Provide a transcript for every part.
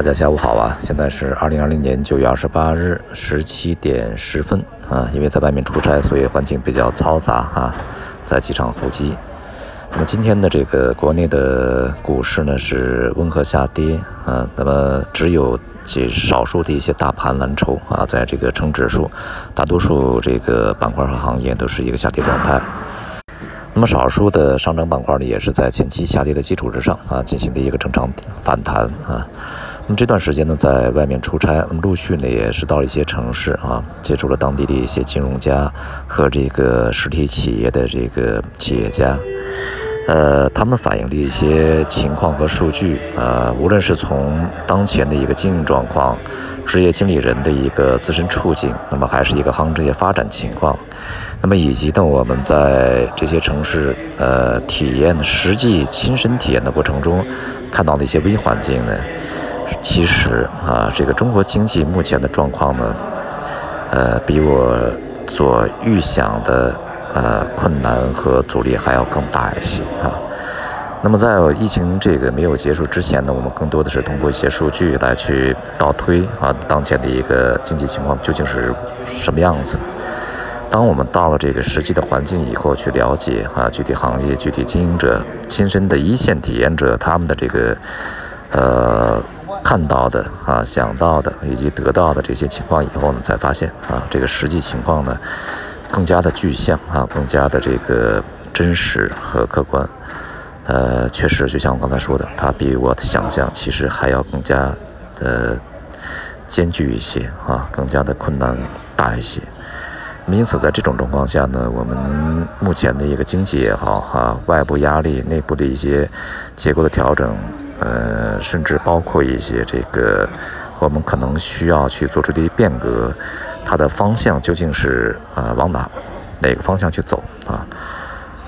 大家下午好啊！现在是二零二零年九月二十八日十七点十分啊。因为在外面出差，所以环境比较嘈杂啊，在机场候机。那么今天的这个国内的股市呢是温和下跌啊，那么只有极少数的一些大盘蓝筹啊，在这个成指数，大多数这个板块和行业都是一个下跌状态。那么少数的上涨板块呢，也是在前期下跌的基础之上啊，进行的一个正常反弹啊。那这段时间呢，在外面出差，那么陆续呢也是到了一些城市啊，接触了当地的一些金融家和这个实体企业的这个企业家，呃，他们反映的一些情况和数据啊，无论是从当前的一个经营状况、职业经理人的一个自身处境，那么还是一个行业发展情况，那么以及呢，我们在这些城市呃体验实际亲身体验的过程中，看到的一些微环境呢。其实啊，这个中国经济目前的状况呢，呃，比我所预想的呃困难和阻力还要更大一些啊。那么在疫情这个没有结束之前呢，我们更多的是通过一些数据来去倒推啊，当前的一个经济情况究竟是什么样子。当我们到了这个实际的环境以后，去了解啊具体行业、具体经营者、亲身的一线体验者他们的这个呃。看到的啊，想到的以及得到的这些情况以后呢，才发现啊，这个实际情况呢，更加的具象啊，更加的这个真实和客观。呃，确实就像我刚才说的，它比我的想象其实还要更加的艰巨一些啊，更加的困难大一些。因此，在这种状况下呢，我们目前的一个经济也好哈，外部压力、内部的一些结构的调整。呃，甚至包括一些这个，我们可能需要去做出的一些变革，它的方向究竟是啊往哪哪个方向去走啊？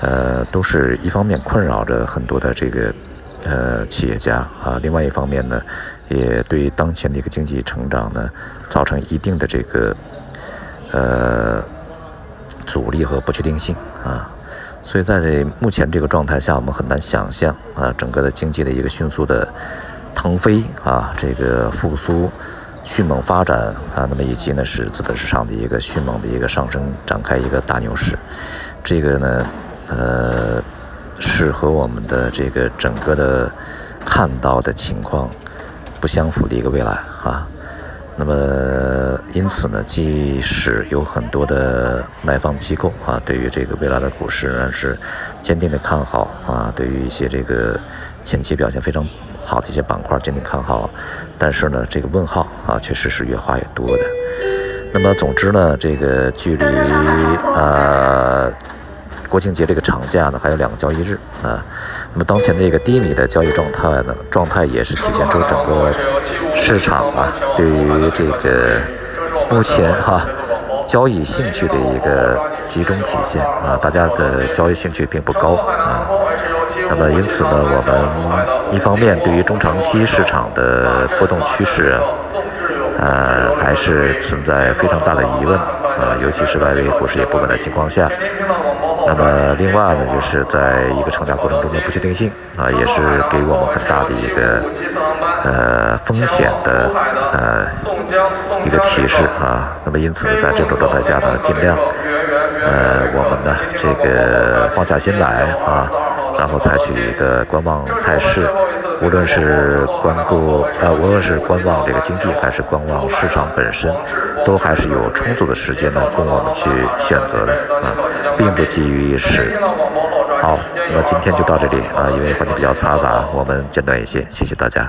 呃，都是一方面困扰着很多的这个呃企业家啊，另外一方面呢，也对当前的一个经济成长呢，造成一定的这个呃阻力和不确定性啊。所以在目前这个状态下，我们很难想象啊，整个的经济的一个迅速的腾飞啊，这个复苏、迅猛发展啊，那么以及呢是资本市场的一个迅猛的一个上升，展开一个大牛市，这个呢，呃，是和我们的这个整个的看到的情况不相符的一个未来啊。那么，因此呢，即使有很多的买方机构啊，对于这个未来的股市仍然是坚定的看好啊，对于一些这个前期表现非常好的一些板块坚定看好，但是呢，这个问号啊，确实是越画越多的。那么，总之呢，这个距离啊。国庆节这个长假呢，还有两个交易日啊。那么当前的一个低迷的交易状态呢，状态也是体现出整个市场啊对于这个目前哈交易兴趣的一个集中体现啊。大家的交易兴趣并不高啊。那么因此呢，我们一方面对于中长期市场的波动趋势，呃，还是存在非常大的疑问啊，尤其是外围股市也不稳的情况下。那么，另外呢，就是在一个成长过程中的不确定性啊，也是给我们很大的一个呃风险的呃一个提示啊。那么，因此呢，在这种状态下呢，尽量呃我们呢这个放下心来啊，然后采取一个观望态势。无论是关顾呃，无论是观望这个经济，还是观望市场本身，都还是有充足的时间呢，供我们去选择的啊，并不急于一时。好，那么今天就到这里啊，因为环境比较嘈杂，我们简短一些，谢谢大家。